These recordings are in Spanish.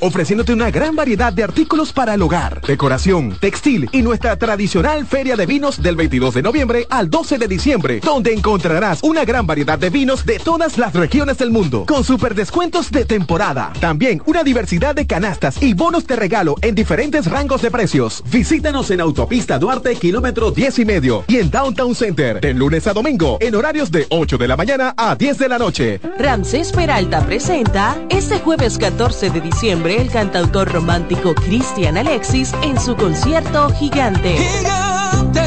ofreciéndote una gran variedad de artículos para el hogar, decoración, textil y nuestra tradicional feria de vinos del 22 de noviembre al 12 de diciembre, donde encontrarás una gran variedad de vinos de todas las regiones del mundo, con super descuentos de temporada. También una diversidad de canastas y bonos de regalo en diferentes rangos de precios. Visítanos en Autopista Duarte, kilómetro 10 y medio, y en Downtown Center, de lunes a domingo, en horarios de 8 de la mañana a 10 de la noche. Ramsés Peralta presenta este jueves 14 de diciembre el cantautor romántico Cristian Alexis en su concierto Gigante. Gigante,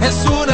es un amor gigante. Hard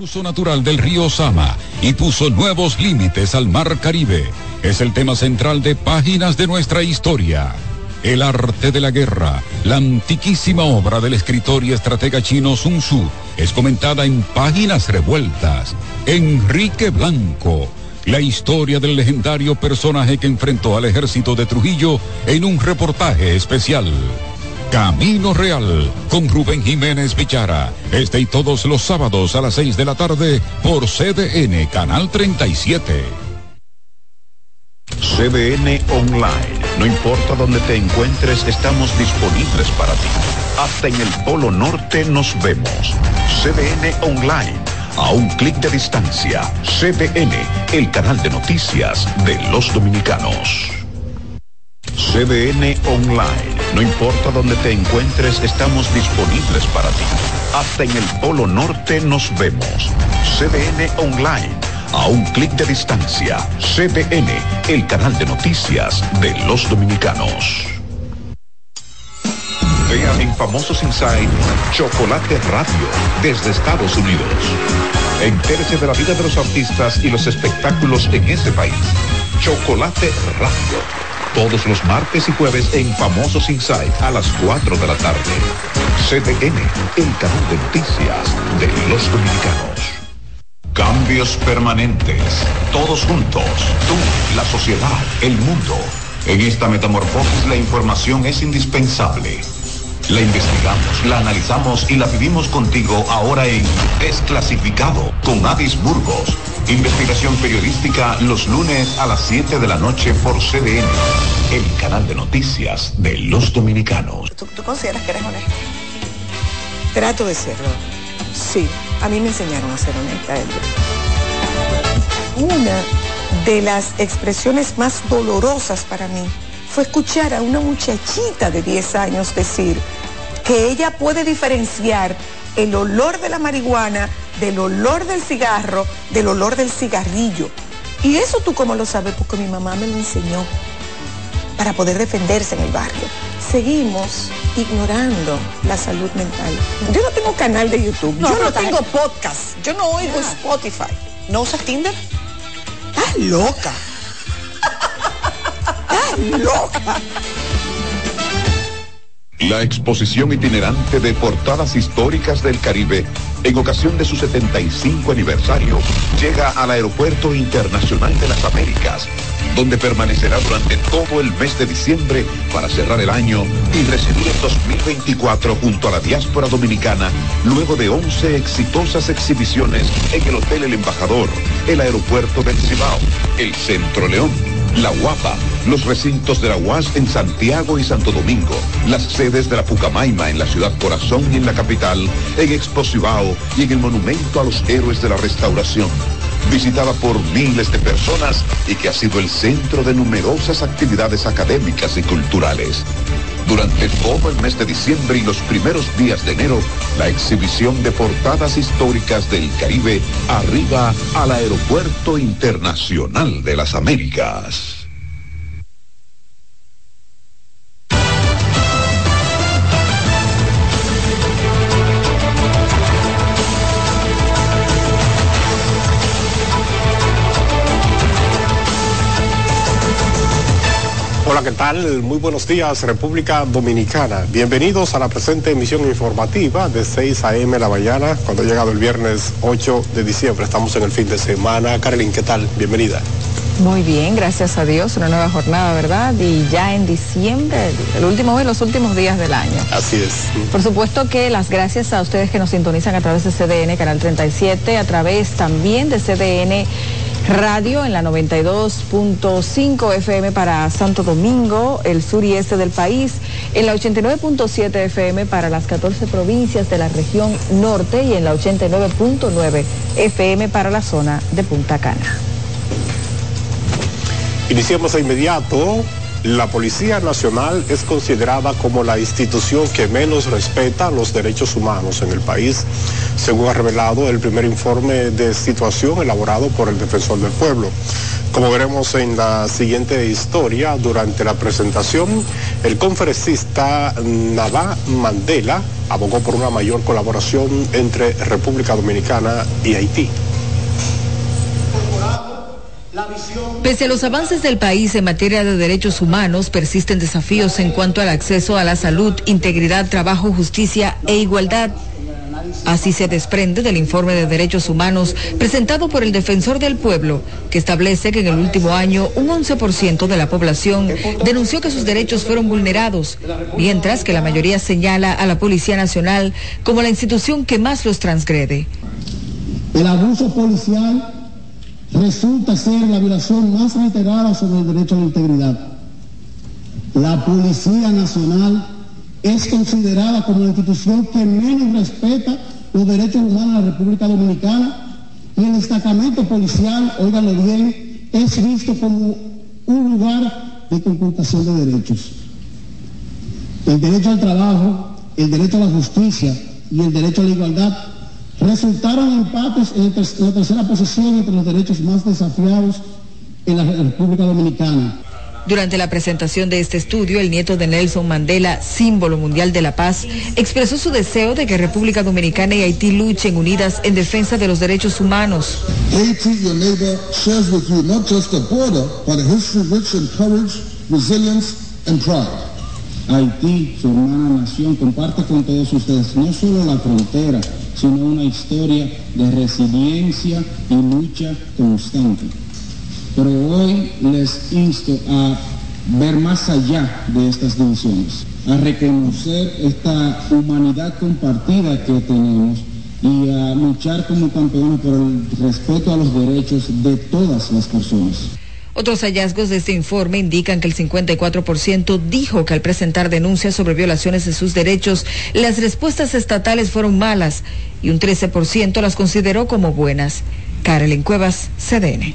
Curso natural del río Sama y puso nuevos límites al mar Caribe. Es el tema central de Páginas de nuestra historia. El arte de la guerra, la antiquísima obra del escritor y estratega chino Sun Tzu, es comentada en Páginas Revueltas. Enrique Blanco, la historia del legendario personaje que enfrentó al ejército de Trujillo en un reportaje especial. Camino Real con Rubén Jiménez Pichara. Este y todos los sábados a las 6 de la tarde por CDN Canal 37. CDN Online. No importa dónde te encuentres, estamos disponibles para ti. Hasta en el Polo Norte nos vemos. CDN Online. A un clic de distancia. CDN, el canal de noticias de los dominicanos. CDN Online. No importa dónde te encuentres, estamos disponibles para ti. Hasta en el Polo Norte nos vemos. CDN Online. A un clic de distancia. CDN, el canal de noticias de los dominicanos. Vean en Famosos Inside Chocolate Radio desde Estados Unidos. Entérese de la vida de los artistas y los espectáculos en ese país. Chocolate Radio. Todos los martes y jueves en Famosos Inside a las 4 de la tarde. CDN, el canal de noticias de los dominicanos. Cambios permanentes. Todos juntos. Tú, la sociedad, el mundo. En esta metamorfosis la información es indispensable. La investigamos, la analizamos y la vivimos contigo ahora en Desclasificado con Adis Burgos. Investigación periodística los lunes a las 7 de la noche por CDN, el canal de noticias de los dominicanos. ¿Tú, tú consideras que eres honesta? Trato de serlo. Sí, a mí me enseñaron a ser honesta. Una de las expresiones más dolorosas para mí fue escuchar a una muchachita de 10 años decir que ella puede diferenciar el olor de la marihuana del olor del cigarro, del olor del cigarrillo. Y eso tú cómo lo sabes, porque mi mamá me lo enseñó para poder defenderse en el barrio. Seguimos ignorando la salud mental. Yo no tengo canal de YouTube, No, yo no tengo podcast, yo no oigo Spotify. ¿No usas Tinder? Estás loca. Estás loca. La exposición itinerante de portadas históricas del Caribe, en ocasión de su 75 aniversario, llega al Aeropuerto Internacional de las Américas, donde permanecerá durante todo el mes de diciembre para cerrar el año y recibir el 2024 junto a la diáspora dominicana, luego de 11 exitosas exhibiciones en el Hotel El Embajador, el Aeropuerto del el Centro León, la Guapa, los recintos de la UAS en Santiago y Santo Domingo, las sedes de la Pucamaima en la ciudad corazón y en la capital, en Expo Cibao y en el Monumento a los Héroes de la Restauración. Visitada por miles de personas y que ha sido el centro de numerosas actividades académicas y culturales. Durante todo el mes de diciembre y los primeros días de enero, la exhibición de portadas históricas del Caribe arriba al Aeropuerto Internacional de las Américas. ¿Qué tal? Muy buenos días, República Dominicana. Bienvenidos a la presente emisión informativa de 6 a.m. la mañana, cuando ha llegado el viernes 8 de diciembre. Estamos en el fin de semana. Carolyn, ¿qué tal? Bienvenida. Muy bien, gracias a Dios, una nueva jornada, ¿verdad? Y ya en diciembre, el último de los últimos días del año. Así es. Por supuesto que las gracias a ustedes que nos sintonizan a través de CDN, Canal 37, a través también de CDN Radio en la 92.5 FM para Santo Domingo, el sur y este del país, en la 89.7 FM para las 14 provincias de la región norte y en la 89.9 FM para la zona de Punta Cana. Iniciamos de inmediato. La Policía Nacional es considerada como la institución que menos respeta los derechos humanos en el país, según ha revelado el primer informe de situación elaborado por el Defensor del Pueblo. Como veremos en la siguiente historia, durante la presentación, el conferencista Navá Mandela abogó por una mayor colaboración entre República Dominicana y Haití. Pese a los avances del país en materia de derechos humanos, persisten desafíos en cuanto al acceso a la salud, integridad, trabajo, justicia e igualdad. Así se desprende del informe de derechos humanos presentado por el Defensor del Pueblo, que establece que en el último año un 11% de la población denunció que sus derechos fueron vulnerados, mientras que la mayoría señala a la Policía Nacional como la institución que más los transgrede. El abuso policial resulta ser la violación más reiterada sobre el derecho a la integridad. La Policía Nacional es considerada como la institución que menos respeta los derechos humanos en la República Dominicana y el destacamento policial, óiganlo bien, es visto como un lugar de conculcación de derechos. El derecho al trabajo, el derecho a la justicia y el derecho a la igualdad resultaron empates en, la tercera posición entre los derechos más desafiados en la República Dominicana. Durante la presentación de este estudio, el nieto de Nelson Mandela, símbolo mundial de la paz, expresó su deseo de que República Dominicana y Haití luchen unidas en defensa de los derechos humanos. Haiti, your neighbor, shares with you not just a border, but a history rich in courage, resilience and pride. Haití, su hermana nación, comparte con todos ustedes no solo la frontera, sino una historia de resiliencia y lucha constante. Pero hoy les insto a ver más allá de estas divisiones, a reconocer esta humanidad compartida que tenemos y a luchar como campeones por el respeto a los derechos de todas las personas. Otros hallazgos de este informe indican que el 54% dijo que al presentar denuncias sobre violaciones de sus derechos, las respuestas estatales fueron malas y un 13% las consideró como buenas. Carolyn Cuevas, CDN.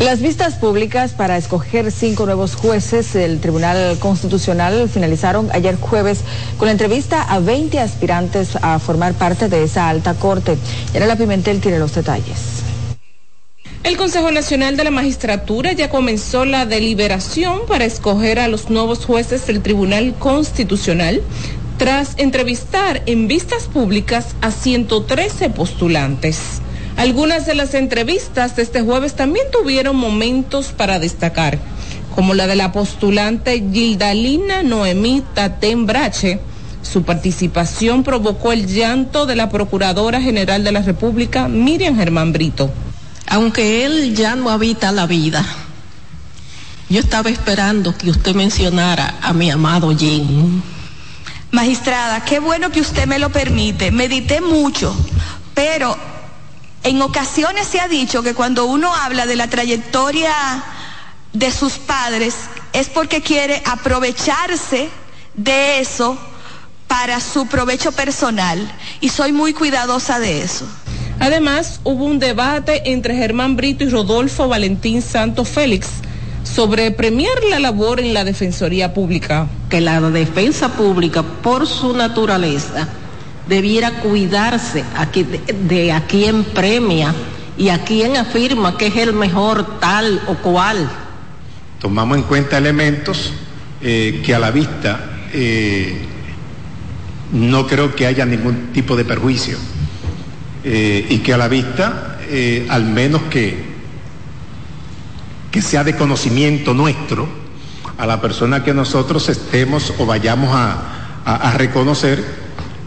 Las vistas públicas para escoger cinco nuevos jueces del Tribunal Constitucional finalizaron ayer jueves con la entrevista a 20 aspirantes a formar parte de esa alta corte. Era la Pimentel tiene los detalles. El Consejo Nacional de la Magistratura ya comenzó la deliberación para escoger a los nuevos jueces del Tribunal Constitucional tras entrevistar en vistas públicas a 113 postulantes. Algunas de las entrevistas de este jueves también tuvieron momentos para destacar, como la de la postulante Gildalina Noemí Tatén Brache. Su participación provocó el llanto de la Procuradora General de la República, Miriam Germán Brito aunque él ya no habita la vida, yo estaba esperando que usted mencionara a mi amado Jim. Magistrada, qué bueno que usted me lo permite. Medité mucho, pero en ocasiones se ha dicho que cuando uno habla de la trayectoria de sus padres es porque quiere aprovecharse de eso para su provecho personal y soy muy cuidadosa de eso. Además, hubo un debate entre Germán Brito y Rodolfo Valentín Santos Félix sobre premiar la labor en la Defensoría Pública. Que la defensa pública, por su naturaleza, debiera cuidarse de, a quién premia y a quién afirma que es el mejor tal o cual. Tomamos en cuenta elementos eh, que a la vista eh, no creo que haya ningún tipo de perjuicio eh, y que a la vista, eh, al menos que, que sea de conocimiento nuestro, a la persona que nosotros estemos o vayamos a, a- reconocer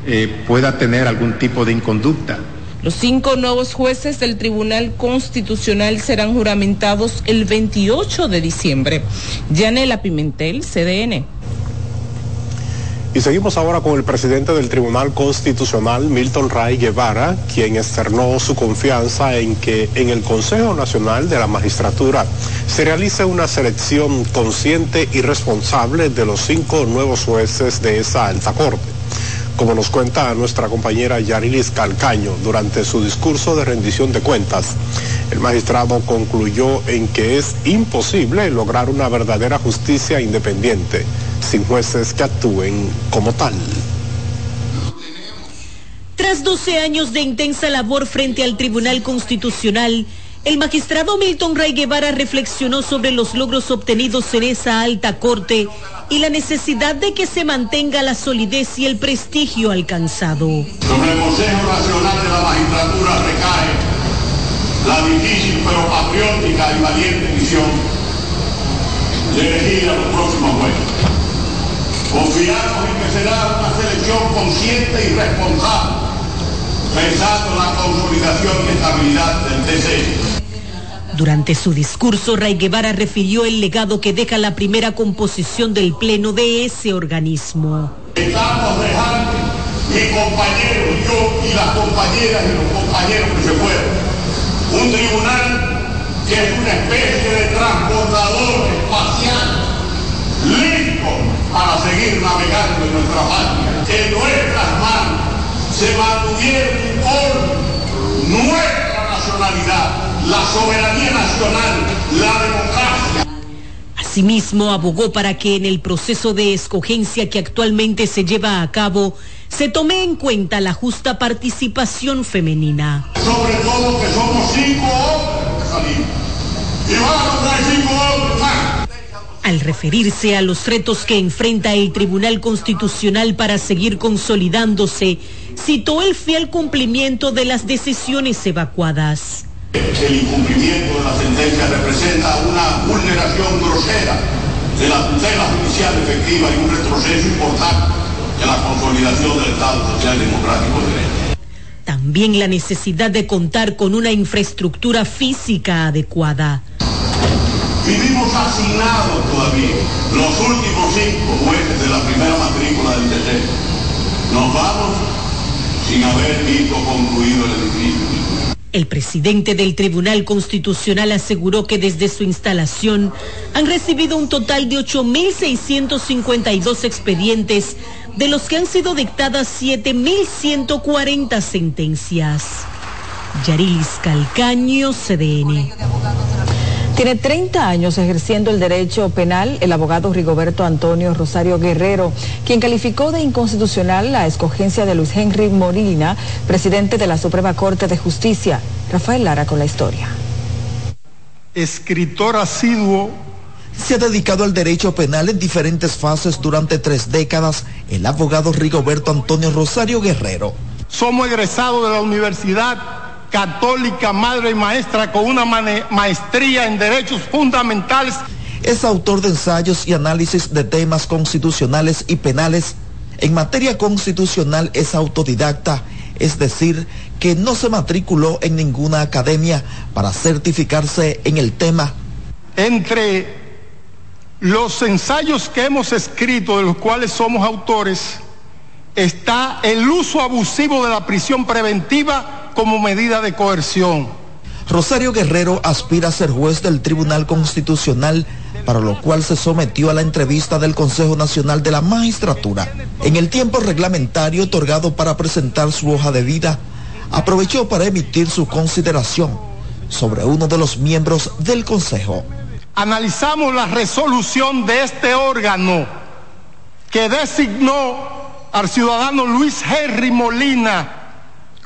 eh, pueda tener algún tipo de inconducta. Los cinco nuevos jueces del Tribunal Constitucional serán juramentados el 28 de diciembre. Yanela Pimentel, CDN. Y seguimos ahora con el presidente del Tribunal Constitucional, Milton Ray Guevara, quien externó su confianza en que en el Consejo Nacional de la Magistratura se realice una selección consciente y responsable de los cinco nuevos jueces de esa alta corte. Como nos cuenta nuestra compañera Yarilis Calcaño durante su discurso de rendición de cuentas, el magistrado concluyó en que es imposible lograr una verdadera justicia independiente sin jueces que actúen como tal. Tras 12 años de intensa labor frente al Tribunal Constitucional, el magistrado Milton Ray Guevara reflexionó sobre los logros obtenidos en esa alta corte y la necesidad de que se mantenga la solidez y el prestigio alcanzado. Sobre el Consejo Nacional de la Magistratura recae la difícil pero patriótica y valiente misión de elegir a los próximos jueces. Confiamos en que será una selección consciente y responsable, pensando en la consolidación y estabilidad del TC. Durante su discurso, Ray Guevara refirió el legado que deja la primera composición del Pleno de ese organismo. Estamos dejando, mi compañero, yo y las compañeras y los compañeros que se fueron, un tribunal que es una especie de transportador espacial, para seguir navegando en nuestra patria. Que en nuestras manos se mantuviera con nuestra nacionalidad, la soberanía nacional, la democracia. Asimismo, abogó para que en el proceso de escogencia que actualmente se lleva a cabo se tome en cuenta la justa participación femenina. Sobre todo que somos cinco hombres que salimos. Y vamos a cinco hombres más. Al referirse a los retos que enfrenta el Tribunal Constitucional para seguir consolidándose, citó el fiel cumplimiento de las decisiones evacuadas. El incumplimiento de la sentencia representa una vulneración grosera de la tutela judicial efectiva y un retroceso importante en la consolidación del Estado Social Democrático de Derecho. También la necesidad de contar con una infraestructura física adecuada. Vivimos asignados todavía los últimos cinco jueces de la primera matrícula del TC. Nos vamos sin haber visto concluido el edificio. El presidente del Tribunal Constitucional aseguró que desde su instalación han recibido un total de 8.652 expedientes, de los que han sido dictadas 7.140 sentencias. Yarilis Calcaño, CDN. Tiene 30 años ejerciendo el derecho penal el abogado Rigoberto Antonio Rosario Guerrero, quien calificó de inconstitucional la escogencia de Luis Henry Molina, presidente de la Suprema Corte de Justicia. Rafael Lara con la historia. escritor asiduo, se ha dedicado al derecho penal en diferentes fases durante tres décadas, el abogado Rigoberto Antonio Rosario Guerrero. Somos egresados de la Universidad Católica Madre y Maestra con una maestría en Derechos Fundamentales. Es autor de ensayos y análisis de temas constitucionales y penales. En materia constitucional es autodidacta, es decir, que no se matriculó en ninguna academia para certificarse en el tema. Entre los ensayos que hemos escrito, de los cuales somos autores, está el uso abusivo de la prisión preventiva como medida de coerción. Rosario Guerrero aspira a ser juez del Tribunal Constitucional, para lo cual se sometió a la entrevista del Consejo Nacional de la Magistratura. En el tiempo reglamentario otorgado para presentar su hoja de vida, aprovechó para emitir su consideración sobre uno de los miembros del Consejo. Analizamos la resolución de este órgano que designó al ciudadano Luis Henry Molina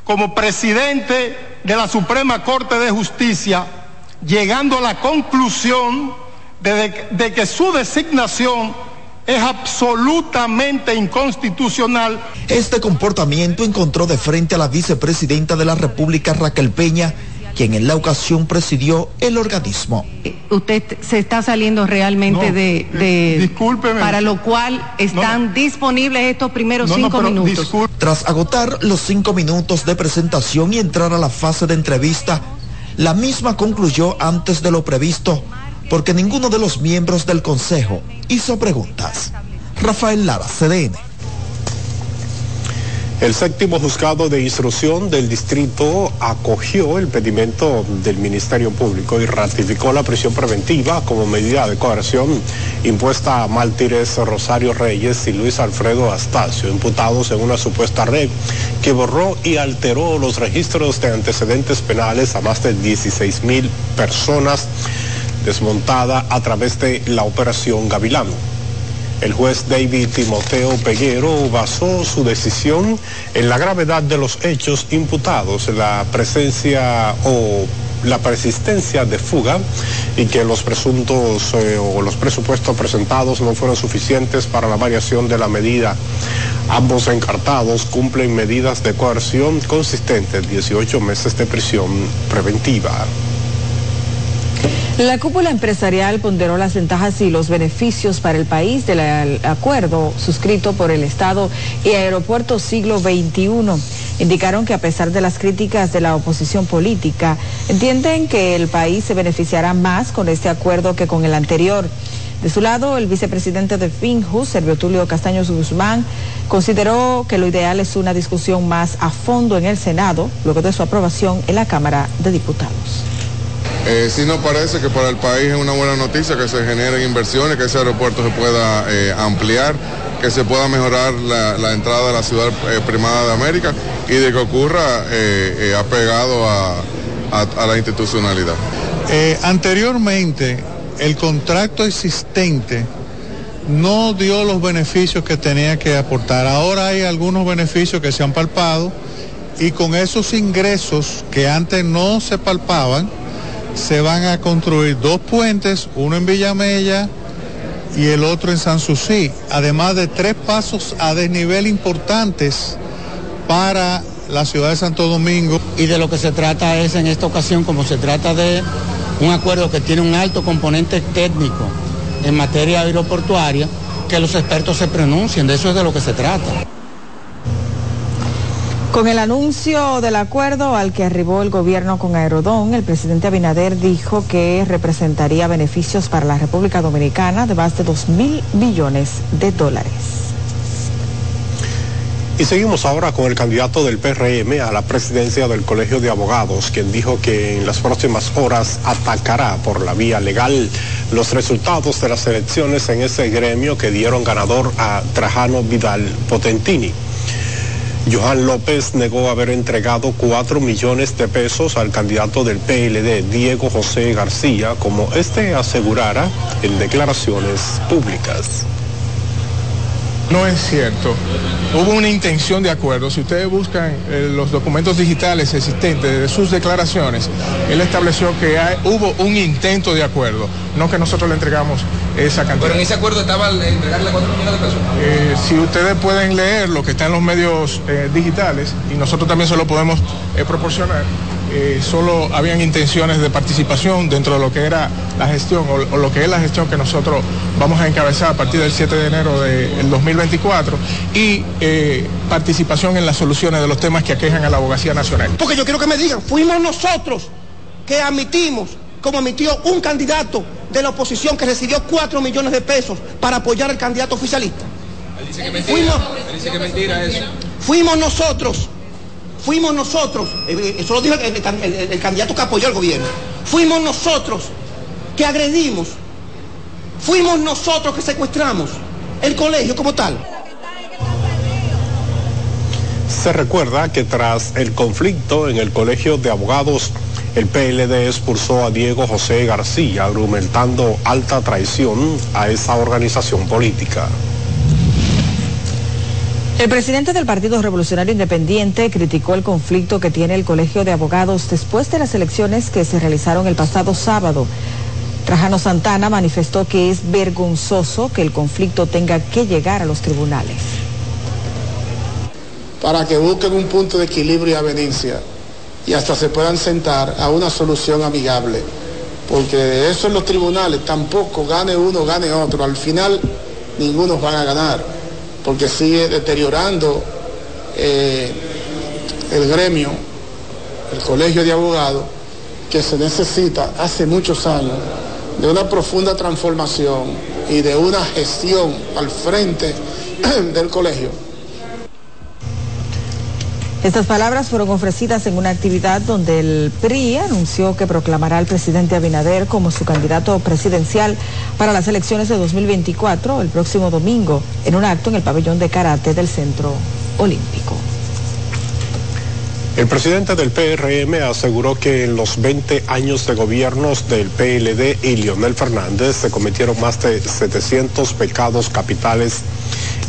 como presidente de la Suprema Corte de Justicia, llegando a la conclusión de, que su designación es absolutamente inconstitucional. Este comportamiento encontró de frente a la vicepresidenta de la República, Raquel Peña, quien en la ocasión presidió el organismo. Usted se está saliendo realmente No, de, de- discúlpeme. para lo cual están disponibles estos primeros cinco minutos. Tras agotar los cinco minutos de presentación y entrar a la fase de entrevista, la misma concluyó antes de lo previsto, porque ninguno de los miembros del Consejo hizo preguntas. Rafael Lara, CDN. El séptimo juzgado de instrucción del distrito acogió el pedimento del Ministerio Público y ratificó la prisión preventiva como medida de coerción impuesta a Mártires Rosario Reyes y Luis Alfredo Astacio, imputados en una supuesta red que borró y alteró los registros de antecedentes penales a más de 16 mil personas desmontada a través de la operación Gavilán. El juez David Timoteo Peguero basó su decisión en la gravedad de los hechos imputados, la presencia o la persistencia de fuga y que los presuntos eh, o los presupuestos presentados no fueron suficientes para la variación de la medida. Ambos encartados cumplen medidas de coerción consistentes, 18 meses de prisión preventiva. La cúpula empresarial ponderó las ventajas y los beneficios para el país del acuerdo suscrito por el Estado y Aeropuerto Siglo XXI. Indicaron que a pesar de las críticas de la oposición política, entienden que el país se beneficiará más con este acuerdo que con el anterior. De su lado, el vicepresidente de FINJU, Servio Tulio Castaños Guzmán, consideró que lo ideal es una discusión más a fondo en el Senado, luego de su aprobación en la Cámara de Diputados. Eh, sí nos parece que para el país es una buena noticia que se generen inversiones, que ese aeropuerto se pueda eh, ampliar, que se pueda mejorar la, entrada a la ciudad eh, primada de América y de que ocurra eh, apegado a, a- la institucionalidad. Anteriormente, el contrato existente no dio los beneficios que tenía que aportar. Ahora hay algunos beneficios que se han palpado y con esos ingresos que antes no se palpaban, se van a construir dos puentes, uno en Villamella y el otro en Sanssouci, además de tres pasos a desnivel importantes para la ciudad de Santo Domingo. y de lo que se trata es en esta ocasión, como se trata de un acuerdo que tiene un alto componente técnico en materia aeroportuaria, que los expertos se pronuncien, de eso es de lo que se trata. Con el anuncio del acuerdo al que arribó el gobierno con Aerodón, el presidente Abinader dijo que representaría beneficios para la República Dominicana de más de 2 mil billones de dólares. Y seguimos ahora con el candidato del PRM a la presidencia del Colegio de Abogados, quien dijo que en las próximas horas atacará por la vía legal los resultados de las elecciones en ese gremio que dieron ganador a Trajano Vidal Potentini. Johan López negó haber entregado 4 millones de pesos al candidato del PLD, Diego José García, como este asegurara en declaraciones públicas. No es cierto. Hubo una intención de acuerdo. Si ustedes buscan eh, los documentos digitales existentes de sus declaraciones, él estableció que hay- hubo un intento de acuerdo, no que nosotros le entregamos esa cantidad. Pero en ese acuerdo estaba el entregarle 4 millones de pesos. Eh, si ustedes pueden leer lo que está en los medios eh, digitales y nosotros también se lo podemos proporcionar, eh, solo habían intenciones de participación dentro de lo que era la gestión o, o lo que es la gestión que nosotros vamos a encabezar a partir del 7 de enero del 2024 y eh, participación en las soluciones de los temas que aquejan a la abogacía nacional. Porque yo quiero que me digan, fuimos nosotros que admitimos, como admitió un candidato de la oposición que recibió 4 millones de pesos para apoyar al candidato oficialista. Él dice que mentira. Fuimos, Él dice que mentira eso. fuimos nosotros, fuimos nosotros, eh, eh, eso lo dijo el, el can- el- el candidato que apoyó al gobierno, fuimos nosotros que agredimos, fuimos nosotros que secuestramos el colegio como tal. Se recuerda que tras el conflicto en el Colegio de Abogados, el PLD expulsó a Diego José García, argumentando alta traición a esa organización política. El presidente del Partido Revolucionario Independiente criticó el conflicto que tiene el Colegio de Abogados después de las elecciones que se realizaron el pasado sábado. Trajano Santana manifestó que es vergonzoso que el conflicto tenga que llegar a los tribunales. para que busquen un punto de equilibrio y avenencia y hasta se puedan sentar a una solución amigable. Porque eso en los tribunales, tampoco gane uno, gane otro. Al final ninguno van a ganar, porque sigue deteriorando eh, el gremio, el colegio de abogados, que se necesita hace muchos años de una profunda transformación y de una gestión al frente del colegio estas palabras fueron ofrecidas en una actividad donde el PRI anunció que proclamará al presidente Abinader como su candidato presidencial para las elecciones de 2024 el próximo domingo en un acto en el pabellón de karate del Centro Olímpico. El presidente del PRM aseguró que en los 20 años de gobiernos del PLD y Leonel Fernández se cometieron más de 700 pecados capitales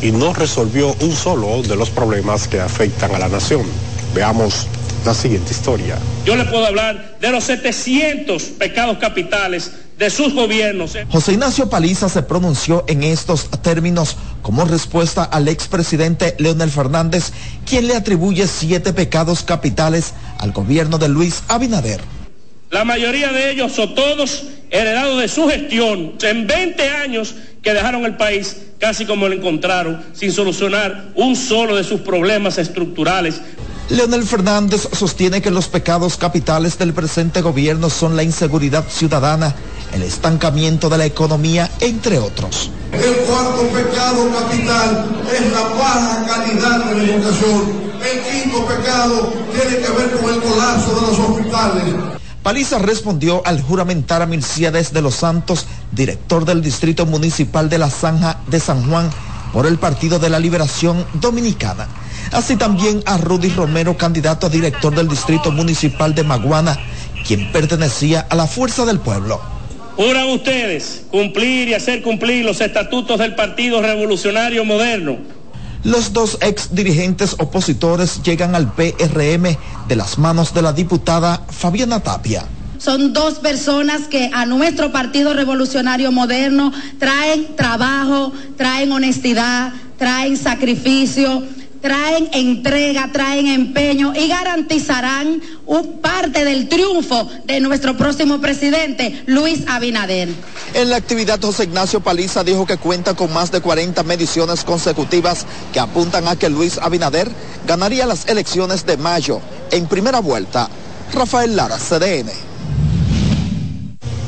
y no resolvió un solo de los problemas que afectan a la nación. Veamos la siguiente historia. Yo le puedo hablar de los 700 pecados capitales de sus gobiernos. José Ignacio Paliza se pronunció en estos términos como respuesta al expresidente Leonel Fernández, quien le atribuye siete pecados capitales al gobierno de Luis Abinader. La mayoría de ellos o todos heredados de su gestión en 20 años que dejaron el país casi como lo encontraron, sin solucionar un solo de sus problemas estructurales. Leonel Fernández sostiene que los pecados capitales del presente gobierno son la inseguridad ciudadana, el estancamiento de la economía, entre otros. El cuarto pecado capital es la baja calidad de la educación. El quinto pecado tiene que ver con el colapso de los hospitales. Paliza respondió al juramentar a Milciades de los Santos, director del Distrito Municipal de la Zanja de San Juan, por el Partido de la Liberación Dominicana. Así también a Rudy Romero, candidato a director del Distrito Municipal de Maguana, quien pertenecía a la Fuerza del Pueblo. Juran ustedes cumplir y hacer cumplir los estatutos del Partido Revolucionario Moderno los dos ex dirigentes opositores llegan al PRM de las manos de la diputada Fabiana Tapia. Son dos personas que a nuestro Partido Revolucionario Moderno traen trabajo, traen honestidad, traen sacrificio traen entrega, traen empeño y garantizarán un parte del triunfo de nuestro próximo presidente, Luis Abinader. En la actividad, José Ignacio Paliza dijo que cuenta con más de 40 mediciones consecutivas que apuntan a que Luis Abinader ganaría las elecciones de mayo en primera vuelta. Rafael Lara, CDN.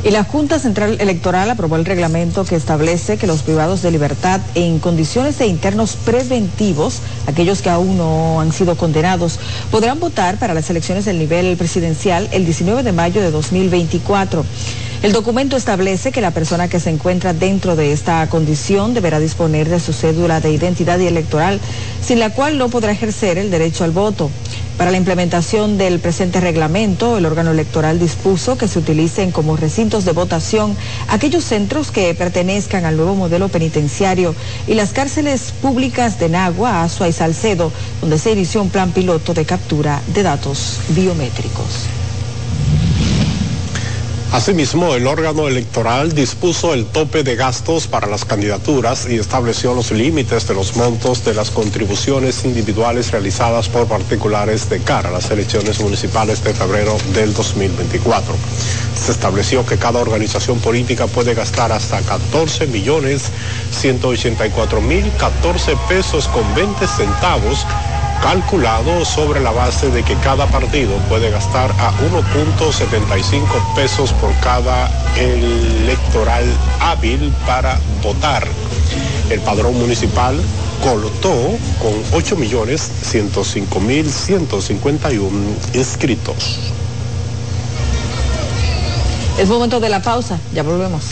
Y la Junta Central Electoral aprobó el reglamento que establece que los privados de libertad en condiciones de internos preventivos, aquellos que aún no han sido condenados, podrán votar para las elecciones del nivel presidencial el 19 de mayo de 2024. El documento establece que la persona que se encuentra dentro de esta condición deberá disponer de su cédula de identidad y electoral, sin la cual no podrá ejercer el derecho al voto. Para la implementación del presente reglamento, el órgano electoral dispuso que se utilicen como recintos de votación aquellos centros que pertenezcan al nuevo modelo penitenciario y las cárceles públicas de Nagua, Azua y Salcedo, donde se inició un plan piloto de captura de datos biométricos. Asimismo, el órgano electoral dispuso el tope de gastos para las candidaturas y estableció los límites de los montos de las contribuciones individuales realizadas por particulares de cara a las elecciones municipales de febrero del 2024. Se estableció que cada organización política puede gastar hasta 14 millones 184 mil 14 pesos con 20 centavos calculado sobre la base de que cada partido puede gastar a 1.75 pesos por cada electoral hábil para votar. El padrón municipal colotó con 8.105.151 inscritos. Es momento de la pausa, ya volvemos.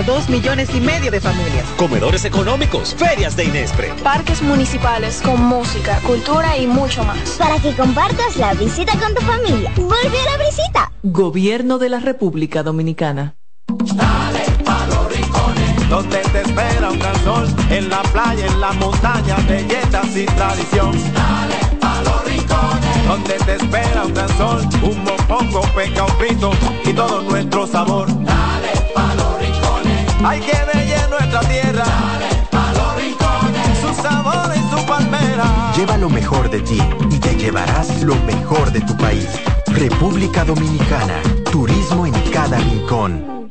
Para dos millones y medio de familias. Comedores económicos, ferias de Inespre. Parques municipales con música, cultura y mucho más. Para que compartas la visita con tu familia. Vuelve a la visita. Gobierno de la República Dominicana. Dale pa' los rincones, donde te espera un gran sol, en la playa, en la montaña, belletas y tradición. Dale pa' los rincones, donde te espera un gran sol, un mopongo, peca, un frito y todo nuestro sabor. Dale pa' los rincones, hay que ver nuestra tierra. Dale pa' los rincones, su sabor y su palmera. Lleva lo mejor de ti y te llevarás lo mejor de tu país. República Dominicana, turismo en cada rincón.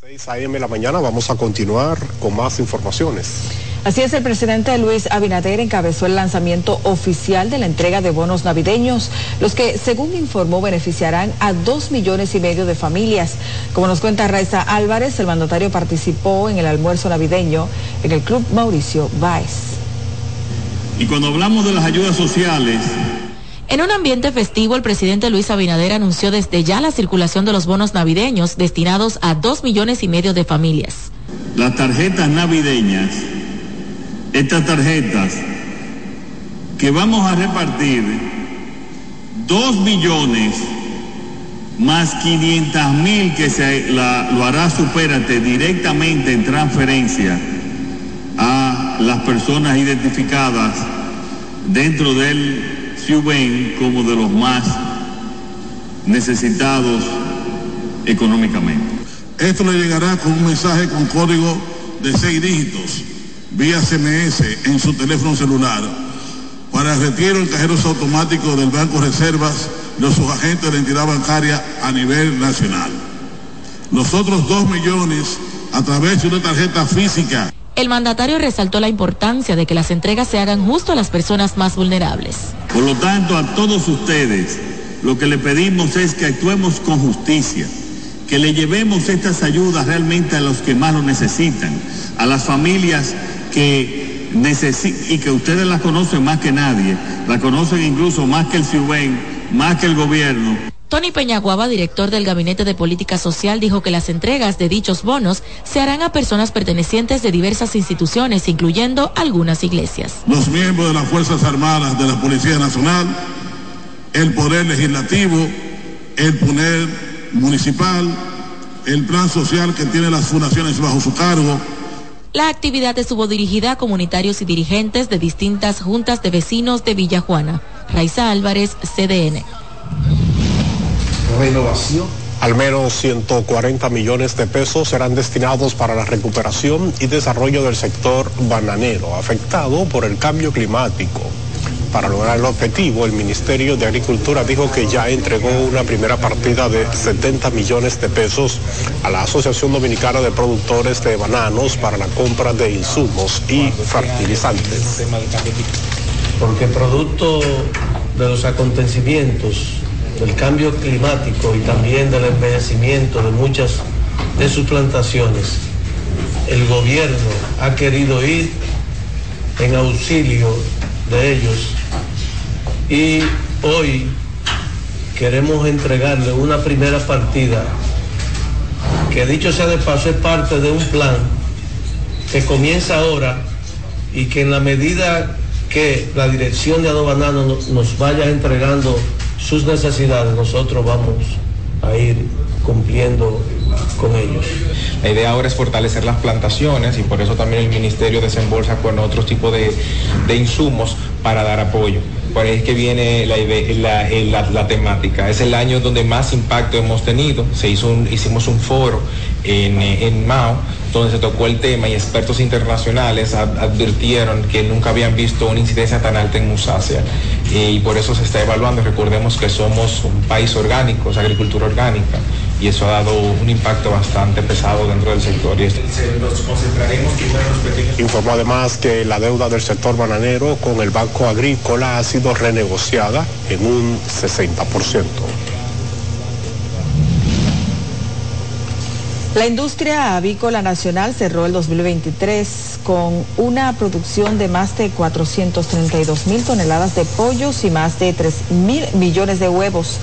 6 a.m. de la mañana vamos a continuar con más informaciones. Así es, el presidente Luis Abinader encabezó el lanzamiento oficial de la entrega de bonos navideños, los que, según informó, beneficiarán a dos millones y medio de familias. Como nos cuenta Raiza Álvarez, el mandatario participó en el almuerzo navideño en el Club Mauricio Báez. Y cuando hablamos de las ayudas sociales, en un ambiente festivo, el presidente Luis Abinader anunció desde ya la circulación de los bonos navideños destinados a dos millones y medio de familias. Las tarjetas navideñas, estas tarjetas que vamos a repartir, dos millones más 500 mil que se lo hará Supérate directamente en transferencia a las personas identificadas dentro del ven como de los más necesitados económicamente. Esto le llegará con un mensaje con código de seis dígitos vía SMS en su teléfono celular para el retiro en cajeros automáticos del Banco Reservas de sus agentes de la entidad bancaria a nivel nacional. Los otros dos millones a través de una tarjeta física el mandatario resaltó la importancia de que las entregas se hagan justo a las personas más vulnerables. Por lo tanto, a todos ustedes, lo que le pedimos es que actuemos con justicia, que le llevemos estas ayudas realmente a los que más lo necesitan, a las familias que y que ustedes las conocen más que nadie, la conocen incluso más que el CIUBEN, más que el gobierno Tony Peñaguaba, director del Gabinete de Política Social, dijo que las entregas de dichos bonos se harán a personas pertenecientes de diversas instituciones, incluyendo algunas iglesias. Los miembros de las Fuerzas Armadas de la Policía Nacional, el Poder Legislativo, el Poder Municipal, el plan social que tiene las fundaciones bajo su cargo, la actividad estuvo dirigida a comunitarios y dirigentes de distintas juntas de vecinos de Villa Juana. Raiza Álvarez, CDN renovación. Al menos 140 millones de pesos serán destinados para la recuperación y desarrollo del sector bananero afectado por el cambio climático. Para lograr el objetivo, el Ministerio de Agricultura dijo que ya entregó una primera partida de 70 millones de pesos a la Asociación Dominicana de Productores de Bananos para la compra de insumos y fertilizantes. Porque producto de los acontecimientos del cambio climático y también del envejecimiento de muchas de sus plantaciones, el gobierno ha querido ir en auxilio de ellos. Y hoy queremos entregarle una primera partida que dicho sea de paso es parte de un plan que comienza ahora y que en la medida que la dirección de aduanano nos, nos vaya entregando sus necesidades, nosotros vamos a ir cumpliendo con ellos. La idea ahora es fortalecer las plantaciones y por eso también el ministerio desembolsa con otros tipos de, de insumos para dar apoyo. Por ahí es que viene la, idea, la, la, temática. Es el año donde más impacto hemos tenido. Se hizo hicimos un foro en, en Mao donde se tocó el tema y expertos internacionales advirtieron que nunca habían visto una incidencia tan alta en musácea y por eso se está evaluando. Recordemos que somos un país orgánico, es agricultura orgánica y eso ha dado un impacto bastante pesado dentro del sector. Y nos concentraremos en los pequeños... Informó además que la deuda del sector bananero con el Banco Agrícola ha sido renegociada en un 60%. La industria avícola nacional cerró el 2023 con una producción de más de 432 mil toneladas de pollos y más de 3 mil millones de huevos.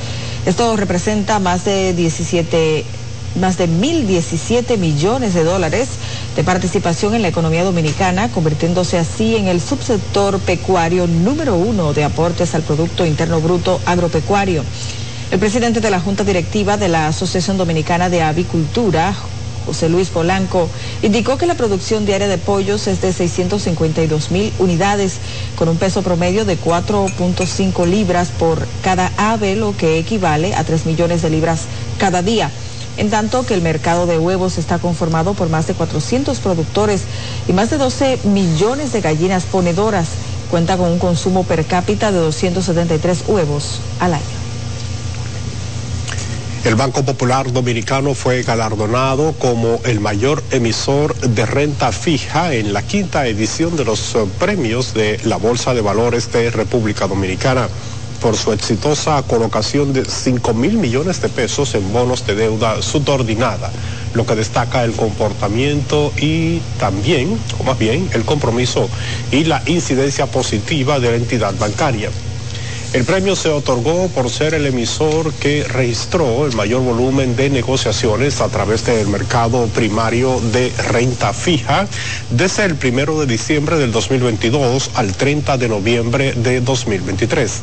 Esto representa más de 17 más de 1.017 millones de dólares de participación en la economía dominicana, convirtiéndose así en el subsector pecuario número uno de aportes al Producto Interno Bruto Agropecuario. El presidente de la Junta Directiva de la Asociación Dominicana de Avicultura, José Luis Polanco, indicó que la producción diaria de pollos es de 652 mil unidades, con un peso promedio de 4.5 libras por cada ave, lo que equivale a 3 millones de libras cada día. En tanto que el mercado de huevos está conformado por más de 400 productores y más de 12 millones de gallinas ponedoras. Cuenta con un consumo per cápita de 273 huevos al año. El Banco Popular Dominicano fue galardonado como el mayor emisor de renta fija en la quinta edición de los premios de la Bolsa de Valores de República Dominicana por su exitosa colocación de 5 mil millones de pesos en bonos de deuda subordinada, lo que destaca el comportamiento y también, o más bien, el compromiso y la incidencia positiva de la entidad bancaria. El premio se otorgó por ser el emisor que registró el mayor volumen de negociaciones a través del mercado primario de renta fija desde el primero de diciembre del 2022 al 30 de noviembre de 2023.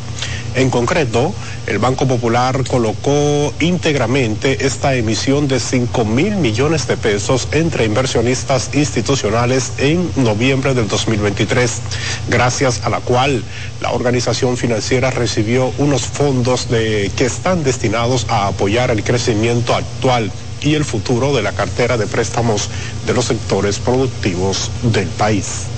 En concreto, el Banco Popular colocó íntegramente esta emisión de 5 mil millones de pesos entre inversionistas institucionales en noviembre del 2023, gracias a la cual la organización financiera recibió unos fondos que están destinados a apoyar el crecimiento actual y el futuro de la cartera de préstamos de los sectores productivos del país.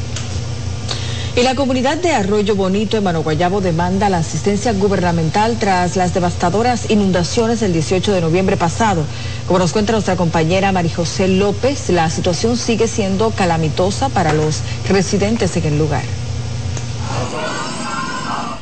Y la comunidad de Arroyo Bonito en Manoguayabo demanda la asistencia gubernamental tras las devastadoras inundaciones del 18 de noviembre pasado. Como nos cuenta nuestra compañera Marijosé López, la situación sigue siendo calamitosa para los residentes en el lugar.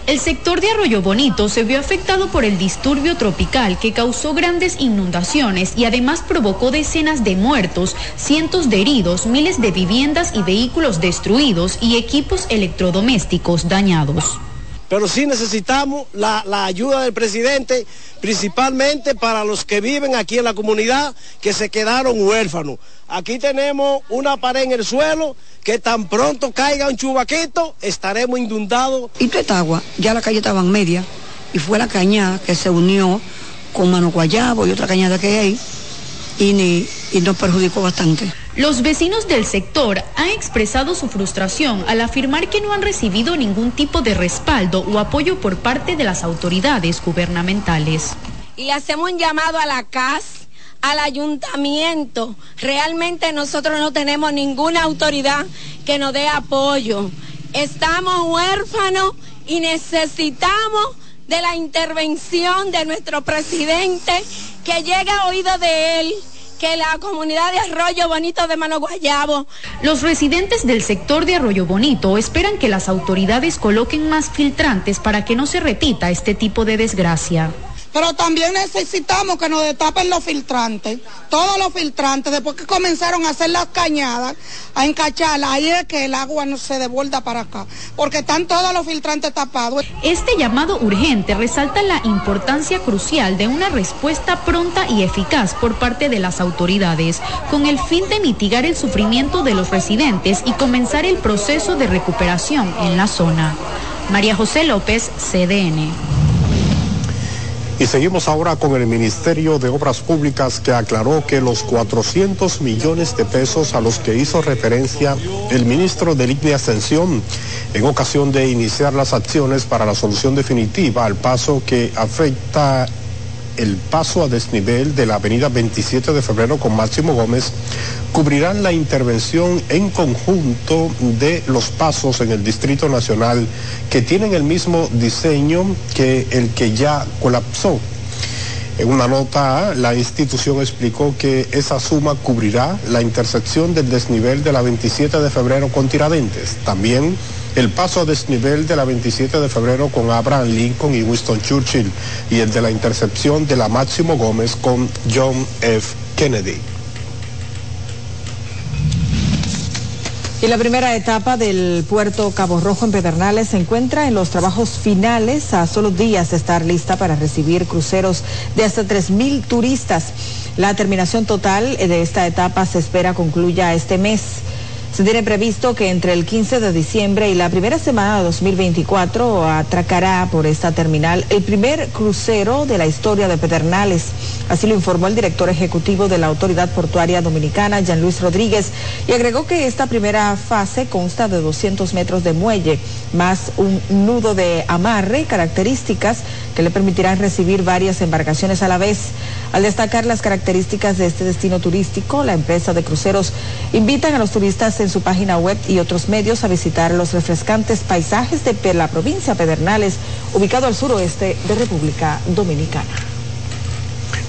El sector de Arroyo Bonito se vio afectado por el disturbio tropical que causó grandes inundaciones y además provocó decenas de muertos, cientos de heridos, miles de viviendas y vehículos destruidos y equipos electrodomésticos dañados. Pero sí necesitamos la, la ayuda del presidente, principalmente para los que viven aquí en la comunidad que se quedaron huérfanos. Aquí tenemos una pared en el suelo que tan pronto caiga un chubaquito, estaremos inundados. Y esta agua, ya la calle estaba en media, y fue la cañada que se unió con Mano Guayabo y otra cañada que hay, y, ni, y nos perjudicó bastante. Los vecinos del sector han expresado su frustración al afirmar que no han recibido ningún tipo de respaldo o apoyo por parte de las autoridades gubernamentales. Y hacemos un llamado a la CAS al ayuntamiento. Realmente nosotros no tenemos ninguna autoridad que nos dé apoyo. Estamos huérfanos y necesitamos de la intervención de nuestro presidente que llegue a oído de él que la comunidad de Arroyo Bonito de Mano Guayabo. Los residentes del sector de Arroyo Bonito esperan que las autoridades coloquen más filtrantes para que no se repita este tipo de desgracia. Pero también necesitamos que nos destapen los filtrantes, todos los filtrantes, después que comenzaron a hacer las cañadas, a encacharlas, ahí es que el agua no se devuelva para acá, porque están todos los filtrantes tapados. Este llamado urgente resalta la importancia crucial de una respuesta pronta y eficaz por parte de las autoridades, con el fin de mitigar el sufrimiento de los residentes y comenzar el proceso de recuperación en la zona. María José López, CDN. Y seguimos ahora con el Ministerio de Obras Públicas que aclaró que los 400 millones de pesos a los que hizo referencia el ministro de Ligne Ascensión en ocasión de iniciar las acciones para la solución definitiva al paso que afecta el paso a desnivel de la avenida 27 de febrero con Máximo Gómez cubrirán la intervención en conjunto de los pasos en el Distrito Nacional que tienen el mismo diseño que el que ya colapsó. En una nota, la institución explicó que esa suma cubrirá la intersección del desnivel de la 27 de febrero con Tiradentes. También el paso a desnivel de la 27 de febrero con Abraham Lincoln y Winston Churchill y el de la intercepción de la Máximo Gómez con John F. Kennedy. Y la primera etapa del puerto Cabo Rojo en Pedernales se encuentra en los trabajos finales a solo días de estar lista para recibir cruceros de hasta 3.000 turistas. La terminación total de esta etapa se espera concluya este mes. Se tiene previsto que entre el 15 de diciembre y la primera semana de 2024 atracará por esta terminal el primer crucero de la historia de Pedernales. Así lo informó el director ejecutivo de la Autoridad Portuaria Dominicana, Jean Luis Rodríguez, y agregó que esta primera fase consta de 200 metros de muelle, más un nudo de amarre características que le permitirán recibir varias embarcaciones a la vez. Al destacar las características de este destino turístico, la empresa de cruceros invitan a los turistas en su página web y otros medios a visitar los refrescantes paisajes de la provincia Pedernales, ubicado al suroeste de República Dominicana.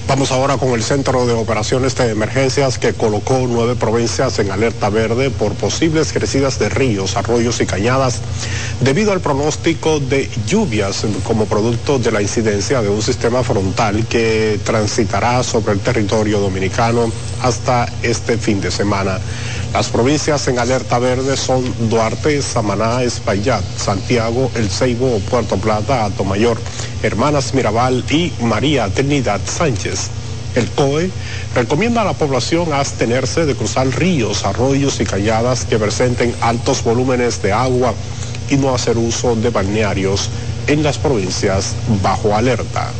Vamos ahora con el Centro de Operaciones de Emergencias que colocó nueve provincias en alerta verde por posibles crecidas de ríos, arroyos y cañadas debido al pronóstico de lluvias como producto de la incidencia de un sistema frontal que transitará sobre el territorio dominicano hasta este fin de semana. Las provincias en alerta verde son Duarte, Samaná, Espaillat, Santiago, El Ceibo, Puerto Plata, Atomayor, Hermanas Mirabal y María Trinidad Sánchez. El COE recomienda a la población abstenerse de cruzar ríos, arroyos y calladas que presenten altos volúmenes de agua y no hacer uso de balnearios en las provincias bajo alerta.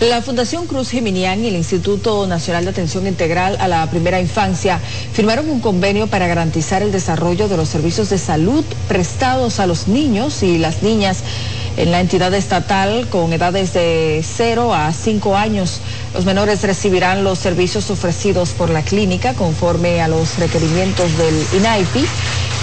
La Fundación Cruz Geminián y el Instituto Nacional de Atención Integral a la Primera Infancia firmaron un convenio para garantizar el desarrollo de los servicios de salud prestados a los niños y las niñas en la entidad estatal con edades de 0 a 5 años. Los menores recibirán los servicios ofrecidos por la clínica conforme a los requerimientos del INAIPI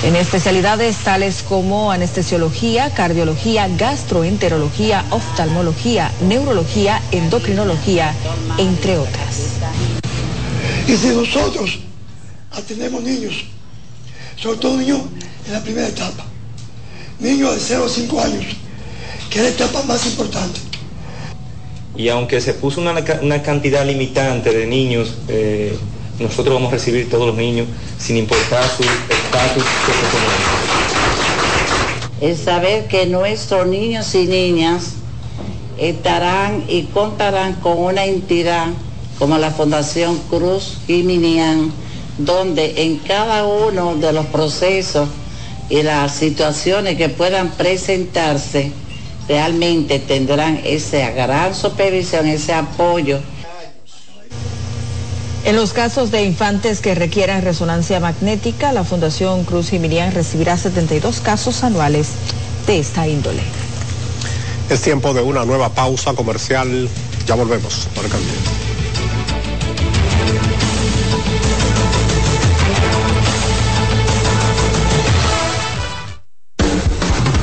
en especialidades tales como anestesiología, cardiología, gastroenterología, oftalmología, neurología, endocrinología, entre otras. Y si nosotros atendemos niños, sobre todo niños en la primera etapa, niños de 0 a 5 años, que es la etapa más importante. Y aunque se puso una, una cantidad limitante de niños, eh, nosotros vamos a recibir todos los niños sin importar su estatus socioeconómico. Es saber que nuestros niños y niñas estarán y contarán con una entidad como la Fundación Cruz Jiminian, donde en cada uno de los procesos y las situaciones que puedan presentarse, realmente tendrán esa gran supervisión, ese apoyo en los casos de infantes que requieran resonancia magnética, la Fundación Cruz Miriam recibirá 72 casos anuales de esta índole. Es tiempo de una nueva pausa comercial. Ya volvemos. Por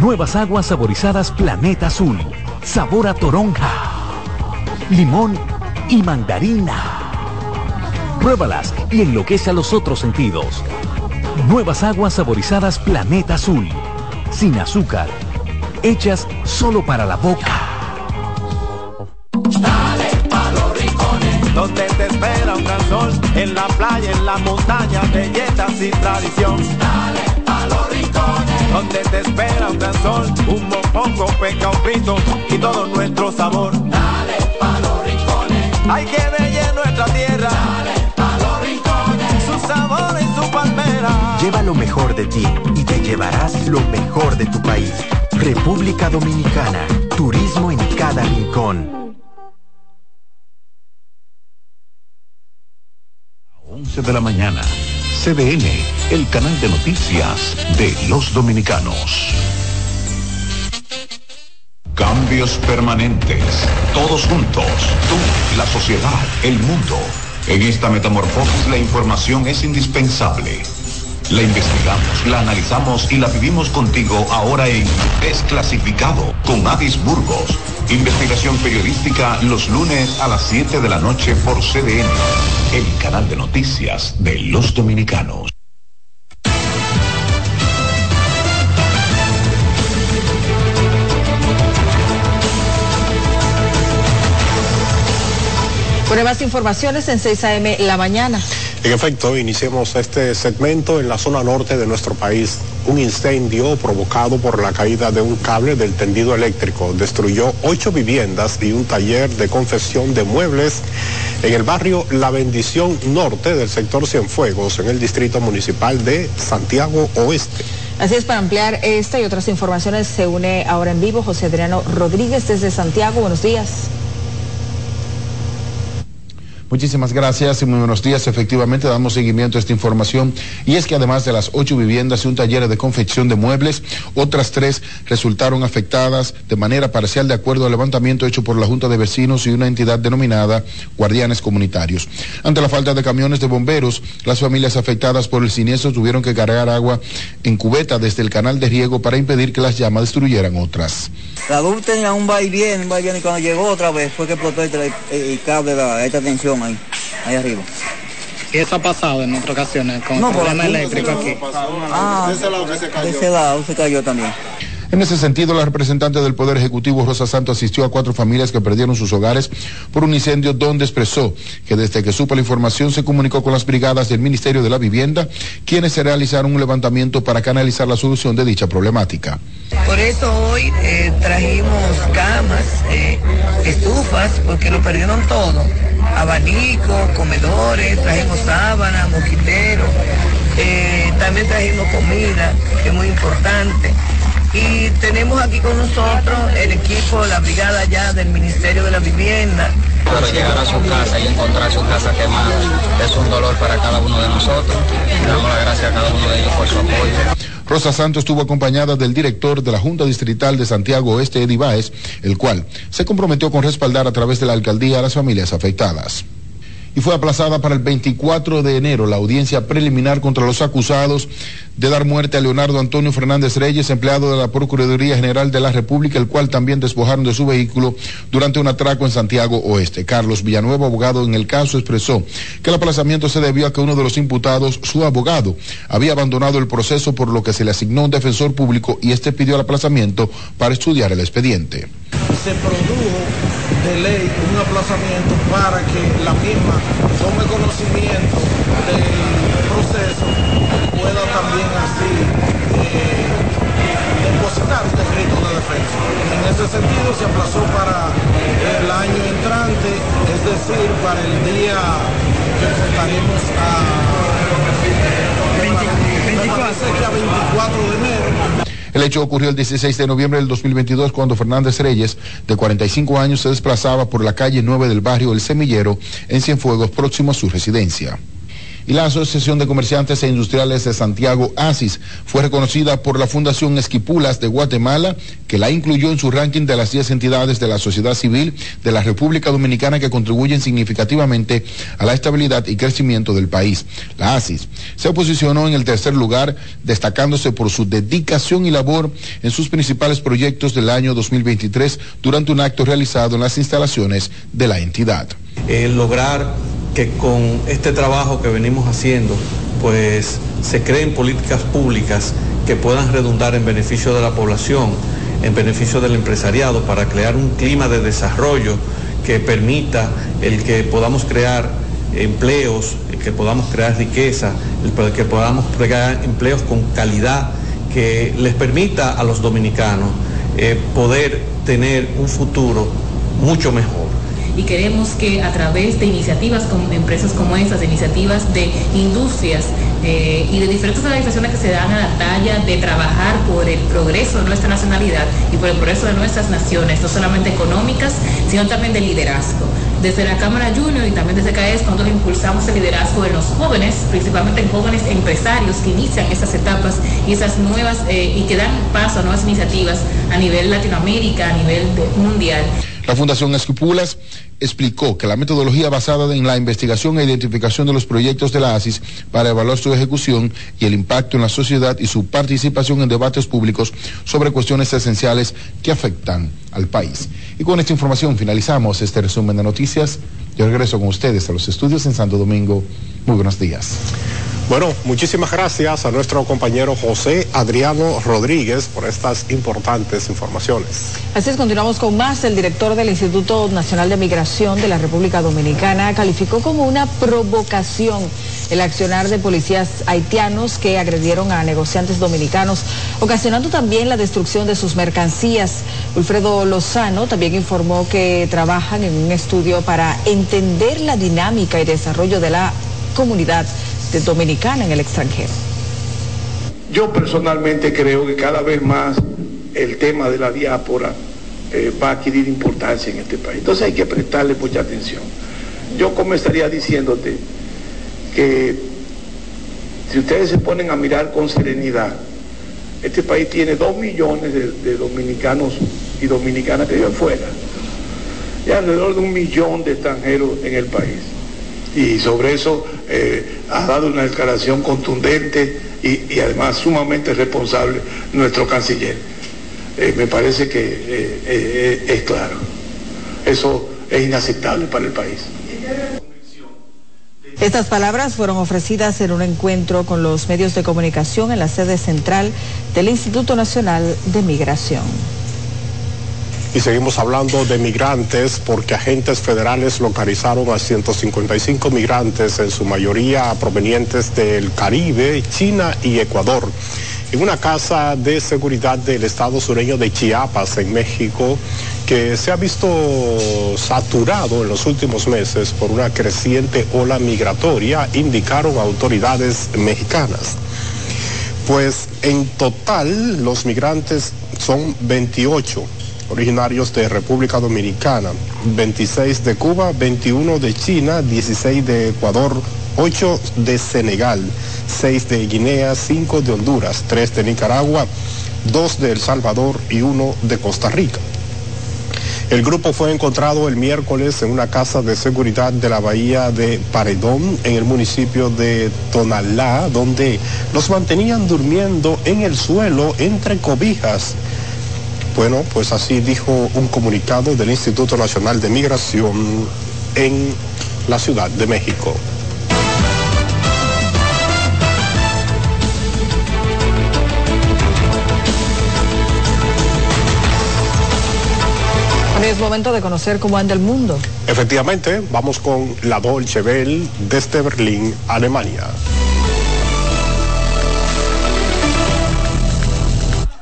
Nuevas aguas saborizadas Planeta Azul. Sabor a toronja, limón y mandarina. Pruébalas y enloquece a los otros sentidos. Nuevas aguas saborizadas Planeta Azul. Sin azúcar. Hechas solo para la boca. Dale los rincones, te espera un en la playa, en la montaña, belletas y tradición. dale Donde te espera un gran sol, un mopongo, peca, un frito y todo nuestro sabor. dale pa' los rincones, Hay que bella nuestra tierra, dale pa' los rincones. su sabor y su palmera. Lleva lo mejor de ti y te llevarás lo mejor de tu país. República Dominicana. Turismo en cada rincón. 11 de la mañana. CDN, el canal de noticias de los dominicanos. Cambios permanentes. Todos juntos. Tú, la sociedad, el mundo. En esta metamorfosis la información es indispensable. La investigamos, la analizamos y la vivimos contigo ahora en Desclasificado con Avis Burgos. Investigación periodística los lunes a las 7 de la noche por CDN, el canal de noticias de los dominicanos. Bueno, más informaciones en 6 AM la mañana. En efecto, iniciamos este segmento en la zona norte de nuestro país. Un incendio provocado por la caída de un cable del tendido eléctrico destruyó ocho viviendas y un taller de confección de muebles en el barrio La Bendición Norte del sector Cienfuegos, en el distrito municipal de Santiago Oeste. Así es, para ampliar esta y otras informaciones se une ahora en vivo José Adriano Rodríguez desde Santiago. Buenos días. Muchísimas gracias y muy buenos días. Efectivamente, damos seguimiento a esta información y es que además de las ocho viviendas y un taller de confección de muebles, otras tres resultaron afectadas de manera parcial de acuerdo al levantamiento hecho por la Junta de Vecinos y una entidad denominada Guardianes Comunitarios. Ante la falta de camiones de bomberos, las familias afectadas por el siniestro tuvieron que cargar agua en cubeta desde el canal de riego para impedir que las llamas destruyeran otras. La luz tenía un va y viene, un va y viene, y cuando llegó otra vez fue que explotó el, el cable la- esta tensión ahí, ahí arriba. ¿Y eso ha pasado en otras ocasiones con No, problema aquí. eléctrico aquí? Ah, de ese lado se cayó también. En ese sentido, la representante del Poder Ejecutivo, Rosa Santos, asistió a cuatro familias que perdieron sus hogares por un incendio donde expresó que desde que supo la información se comunicó con las brigadas del Ministerio de la Vivienda, quienes se realizaron un levantamiento para canalizar la solución de dicha problemática. Por eso hoy eh, trajimos camas, eh, estufas, porque lo perdieron todo. Abanicos, comedores, trajimos sábanas, mosquiteros, eh, también trajimos comida, que es muy importante. Y tenemos aquí con nosotros el equipo, la brigada ya del Ministerio de la Vivienda, Pero llegar a su casa y encontrar su casa quemada es un dolor para cada uno de nosotros. Damos las gracias a cada uno de ellos por su apoyo. Rosa Santos estuvo acompañada del director de la Junta Distrital de Santiago Oeste, Eddie el cual se comprometió con respaldar a través de la alcaldía a las familias afectadas. Y fue aplazada para el 24 de enero la audiencia preliminar contra los acusados de dar muerte a Leonardo Antonio Fernández Reyes, empleado de la Procuraduría General de la República, el cual también despojaron de su vehículo durante un atraco en Santiago Oeste. Carlos Villanueva, abogado en el caso, expresó que el aplazamiento se debió a que uno de los imputados, su abogado, había abandonado el proceso por lo que se le asignó un defensor público y este pidió el aplazamiento para estudiar el expediente. De ley un aplazamiento para que la misma tome conocimiento del proceso y pueda también así eh, depositar un escrito de defensa. En ese sentido se aplazó para el año entrante, es día que enfrentaremos a 24, 24 de enero. El hecho ocurrió el 16 de noviembre del 2022 cuando Fernández Reyes, de 45 años, se desplazaba por la calle 9 del barrio El Semillero en Cienfuegos, próximo a su residencia y la Asociación de Comerciantes e Industriales de Santiago, ASIS, fue reconocida por la Fundación Esquipulas de Guatemala, que la incluyó en su ranking de las 10 entidades de la sociedad civil de la República Dominicana que contribuyen significativamente a la estabilidad y crecimiento del país. La ASIS se posicionó en el tercer lugar, destacándose por su dedicación y labor en sus principales proyectos del año 2023 durante un acto realizado en las instalaciones de la entidad. Lograr que con este trabajo que venimos haciendo, pues se creen políticas públicas que puedan redundar en beneficio de la población, en beneficio del empresariado, para crear un clima de desarrollo que permita el que podamos crear empleos, el que podamos crear riqueza, el que podamos crear empleos con calidad que les permita a los dominicanos eh, poder tener un futuro mucho mejor y queremos que a través de iniciativas como empresas como esas, de iniciativas de industrias eh, y de diferentes organizaciones que se dan a la talla de trabajar por el progreso de nuestra nacionalidad y por el progreso de nuestras naciones, no solamente económicas, sino también de liderazgo. Desde la Cámara Junior y también desde CAES, cuando impulsamos el liderazgo en los jóvenes, principalmente en jóvenes empresarios que inician esas etapas y esas nuevas eh, y que dan paso a nuevas iniciativas a nivel Latinoamérica, a nivel mundial. La Fundación Esquipulas explicó que la metodología basada en la investigación e identificación de los proyectos de la ASIS para evaluar su ejecución y el impacto en la sociedad y su participación en debates públicos sobre cuestiones esenciales que afectan al país. Y con esta información finalizamos este resumen de noticias. Yo regreso con ustedes a los estudios en Santo Domingo. Muy buenos días. Bueno, muchísimas gracias a nuestro compañero José Adriano Rodríguez por estas importantes informaciones. Así es, continuamos con más. El director del Instituto Nacional de Migración de la República Dominicana calificó como una provocación el accionar de policías haitianos que agredieron a negociantes dominicanos, ocasionando también la destrucción de sus mercancías. Wilfredo Lozano también informó que trabajan en un estudio para entender la dinámica y desarrollo de la comunidad dominicana en el extranjero. Yo personalmente creo que cada vez más el tema de la diáspora eh, va a adquirir importancia en este país. Entonces hay que prestarle mucha atención. Yo comenzaría diciéndote que si ustedes se ponen a mirar con serenidad, este país tiene dos millones de, dominicanos y dominicanas que viven fuera y alrededor de un millón de extranjeros en el país y sobre eso eh, ha dado una declaración contundente y, además sumamente responsable nuestro canciller. Eh, me parece que eh, es claro. Eso es inaceptable para el país. Estas palabras fueron ofrecidas en un encuentro con los medios de comunicación en la sede central del Instituto Nacional de Migración. Y seguimos hablando de migrantes porque agentes federales localizaron a 155 migrantes, en su mayoría provenientes del Caribe, China y Ecuador, en una casa de seguridad del estado sureño de Chiapas, en México, que se ha visto saturado en los últimos meses por una creciente ola migratoria, indicaron autoridades mexicanas. Pues en total los migrantes son 28 originarios de República Dominicana, 26 de Cuba, 21 de China, 16 de Ecuador, 8 de Senegal, 6 de Guinea, 5 de Honduras, 3 de Nicaragua, 2 de El Salvador y 1 de Costa Rica. El grupo fue encontrado el miércoles en una casa de seguridad de la bahía de Paredón, en el municipio de Tonalá, donde los mantenían durmiendo en el suelo entre cobijas bueno, pues así dijo un comunicado del Instituto Nacional de Migración en la Ciudad de México. Es momento de conocer cómo anda el mundo. Efectivamente, vamos con la Dolce Bell desde Berlín, Alemania.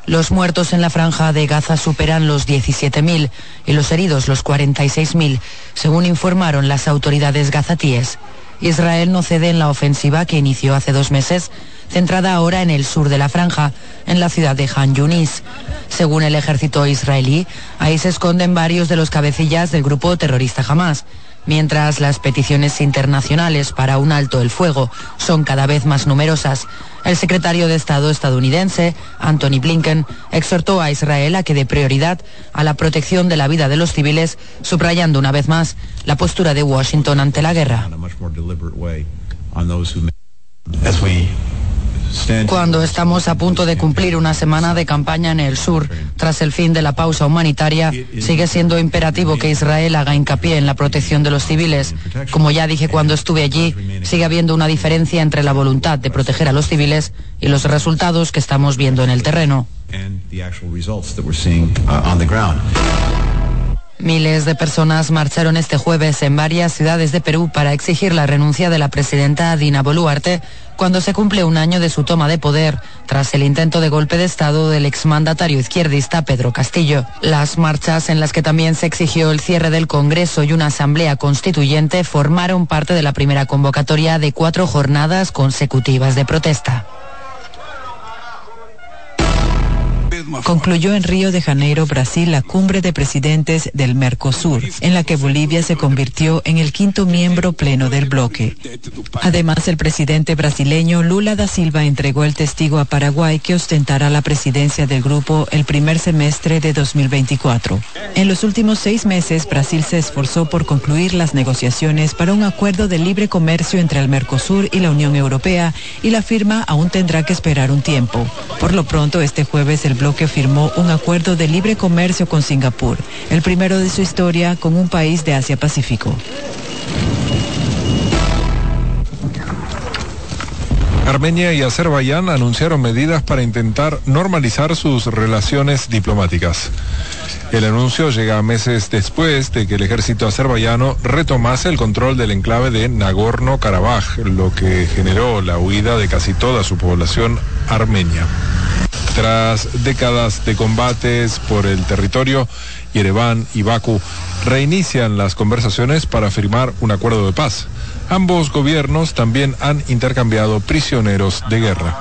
Los muertos en la franja de Gaza superan los 17.000 y los heridos los 46.000, según informaron las autoridades gazatíes. Israel no cede en la ofensiva que inició hace dos meses, centrada ahora en el sur de la franja, en la ciudad de Han Yunis. Según el ejército israelí, ahí se esconden varios de los cabecillas del grupo terrorista Hamas mientras las peticiones internacionales para un alto el fuego son cada vez más numerosas. El secretario de Estado estadounidense, Anthony Blinken, exhortó a Israel a que dé prioridad a la protección de la vida de los civiles, subrayando una vez más la postura de Washington ante la guerra. Cuando estamos a punto de cumplir una semana de campaña en el sur, tras el fin de la pausa humanitaria, sigue siendo imperativo que Israel haga hincapié en la protección de los civiles. Como ya dije cuando estuve allí, sigue habiendo una diferencia entre la voluntad de proteger a los civiles y los resultados que estamos viendo en el terreno. Miles de personas marcharon este jueves en varias ciudades de Perú para exigir la renuncia de la presidenta Dina Boluarte cuando se cumple un año de su toma de poder tras el intento de golpe de Estado del exmandatario izquierdista Pedro Castillo. Las marchas en las que también se exigió el cierre del Congreso y una asamblea constituyente formaron parte de la primera convocatoria de cuatro jornadas consecutivas de protesta. Concluyó en Río de Janeiro, Brasil, la cumbre de presidentes del Mercosur, en la que Bolivia se convirtió en el quinto miembro pleno del bloque. Además, el presidente brasileño Lula da Silva entregó el testigo a Paraguay que ostentará la presidencia del grupo el primer semestre de 2024. En los últimos seis meses, Brasil se esforzó por concluir las negociaciones para un acuerdo de libre comercio entre el Mercosur y la Unión Europea y la firma aún tendrá que esperar un tiempo. Por lo pronto, este jueves el bloque firmó un acuerdo de libre comercio con Singapur, el primero de su historia con un país de Asia-Pacífico. Armenia y Azerbaiyán anunciaron medidas para intentar normalizar sus relaciones diplomáticas. El anuncio llega meses después de que el ejército azerbaiyano retomase el control del enclave de Nagorno-Karabaj, lo que generó la huida de casi toda su población armenia. Tras décadas de combates por el territorio, Yerevan y Bakú reinician las conversaciones para firmar un acuerdo de paz. Ambos gobiernos también han intercambiado prisioneros de guerra.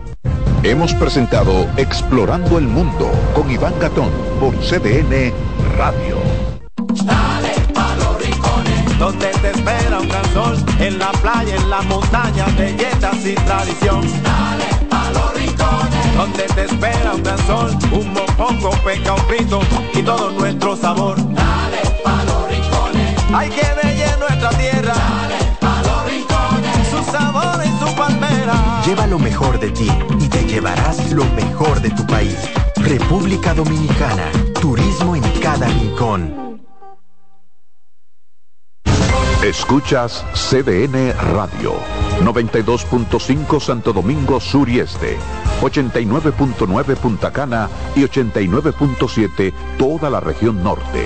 Hemos presentado Explorando el Mundo con Iván Gatón por CDN Radio. Dale pa' los rincones, donde te espera un gran sol, en la playa, en la montaña, belletas y tradición. Dale pa' los rincones donde te espera un gran sol, un mopongo, peca, un frito y todo nuestro sabor. Dale pa' los rincones. Hay que bella nuestra tierra. Lleva lo mejor de ti y te llevarás lo mejor de tu país. República Dominicana. Turismo en cada rincón. Escuchas CDN Radio, 92.5 Santo Domingo Sur y Este, 89.9 Punta Cana y 89.7 toda la región norte.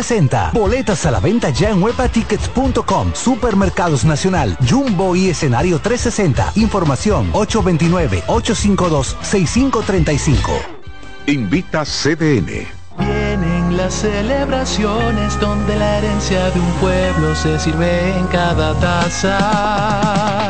Boletas a la venta ya en webatickets.com, Supermercados Nacional, Jumbo y Escenario 360. Información 829-852-6535. Invita CDN. Vienen las celebraciones donde la herencia de un pueblo se sirve en cada taza.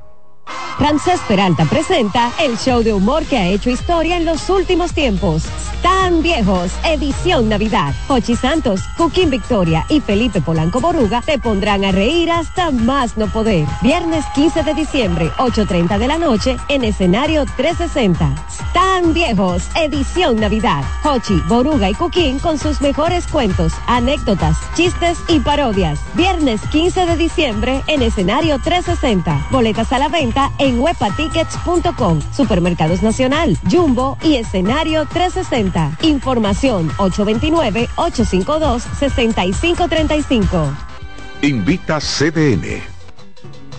Ramsés Peralta presenta el show de humor que ha hecho historia en los últimos tiempos. Tan viejos, edición Navidad. Hochi Santos, Joaquín Victoria y Felipe Polanco Boruga te pondrán a reír hasta más no poder. Viernes 15 de diciembre, 8.30 de la noche, en escenario 360. Tan viejos, edición Navidad. Hochi, Boruga y Cuquín con sus mejores cuentos, anécdotas, chistes y parodias. Viernes 15 de diciembre, en escenario 360. Boletas a la venta en webatickets.com, Supermercados Nacional, Jumbo y Escenario 360. Información 829-852-6535. Invita CDN.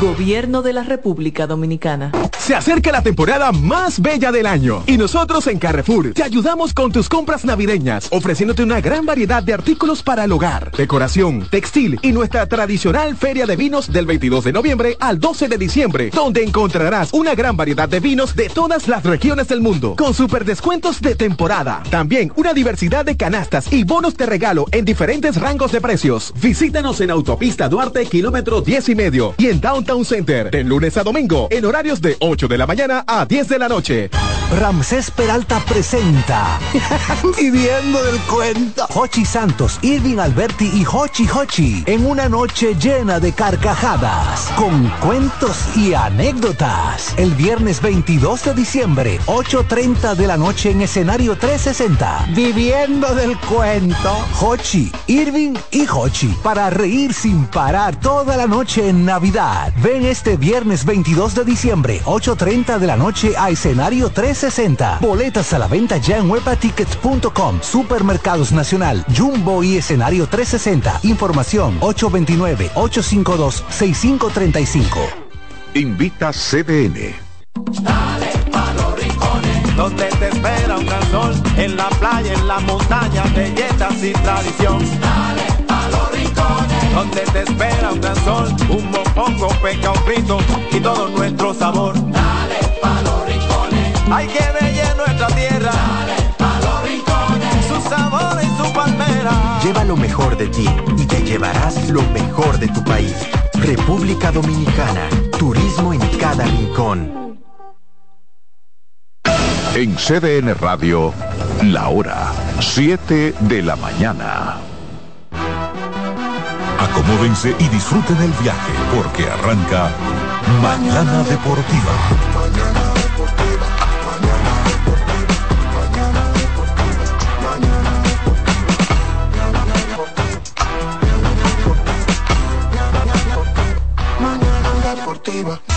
Gobierno de la República Dominicana. Se acerca la temporada más bella del año y nosotros en Carrefour te ayudamos con tus compras navideñas, ofreciéndote una gran variedad de artículos para el hogar, decoración, textil y nuestra tradicional feria de vinos del 22 de noviembre al 12 de diciembre, donde encontrarás una gran variedad de vinos de todas las regiones del mundo, con super descuentos de temporada. También una diversidad de canastas y bonos de regalo en diferentes rangos de precios. Visítanos en Autopista Duarte, kilómetro 10 y medio, y en Downtown Center, de lunes a domingo, en horarios de 8 de la mañana a 10 de la noche. Ramsés Peralta presenta Viviendo del cuento Hochi Santos, Irving Alberti y Hochi Hochi en una noche llena de carcajadas con cuentos y anécdotas. El viernes 22 de diciembre, 8.30 de la noche en escenario 360. Viviendo del cuento Hochi, Irving y Hochi para reír sin parar toda la noche en Navidad. Ven este viernes 22 de diciembre, 8.30 de la noche a escenario 360. Boletas a la venta ya en webatickets.com, Supermercados Nacional, Jumbo y escenario 360. Información 829-852-6535. Invita CDN. Dale pa' los rincones, donde te espera un gran sol, en la playa, en la montaña, belletas y tradición. Dale donde te espera un gran sol, un mopongo, peca, un frito y todo nuestro sabor. Dale pa' los rincones, hay que bella en nuestra tierra. Dale pa' los rincones, su sabor y su palmera. Lleva lo mejor de ti y te llevarás lo mejor de tu país. República Dominicana. Turismo en cada rincón. En CDN Radio, la hora 7 de la mañana. Acomódense y disfruten el viaje porque arranca Mañana Deportiva. Deportiva.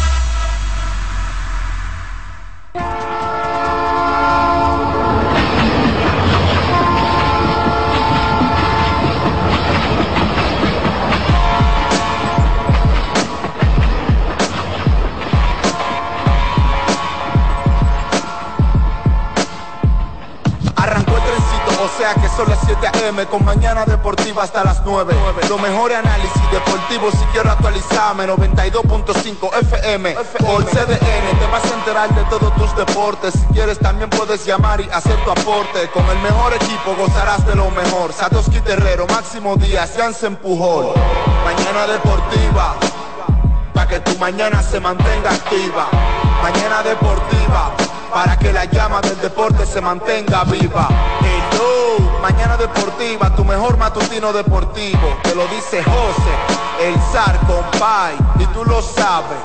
Las 7 a.m. con mañana deportiva hasta las 9. Lo mejor análisis deportivo si quiero actualizarme. 92.5 FM por CDN. Te vas a enterar de todos tus deportes. Si quieres también puedes llamar y hacer tu aporte. Con el mejor equipo gozarás de lo mejor. Satoshi Terrero, Máximo Díaz, Jansen Pujol. Mañana deportiva. Para que tu mañana se mantenga activa. Mañana deportiva para que la llama del deporte se mantenga viva. Hello, mañana deportiva, tu mejor matutino deportivo. Te lo dice José, el zar compay, y tú lo sabes.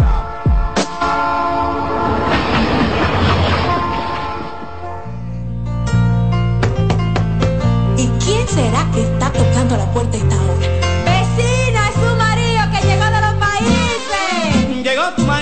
¿Y quién será que está tocando la puerta esta hora? ¡Vecina, es su marido que llegó de los países! Llegó tu marido,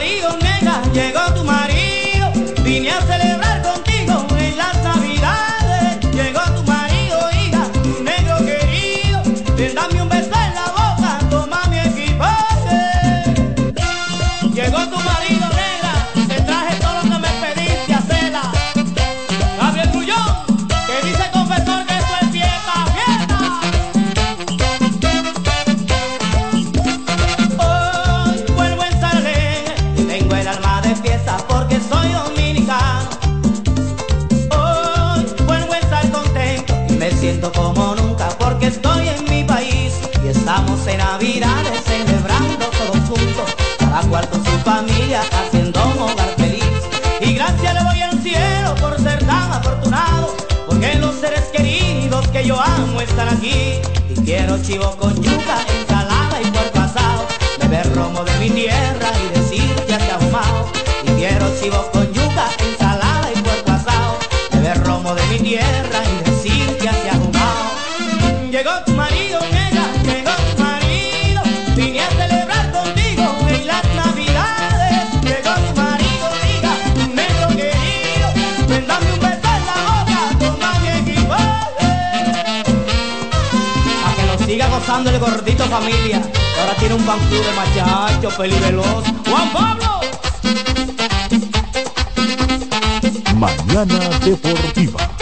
con su familia haciendo un hogar feliz. Y gracias le doy al cielo por ser tan afortunado, porque los seres queridos que yo amo están aquí. Y quiero chivo con yuca, ensalada y puerco asado, beber romo de mi tierra gozando el gordito familia. Ahora tiene un bancú de machacho, feliz veloz. ¡Juan Pablo! Mañana Deportiva.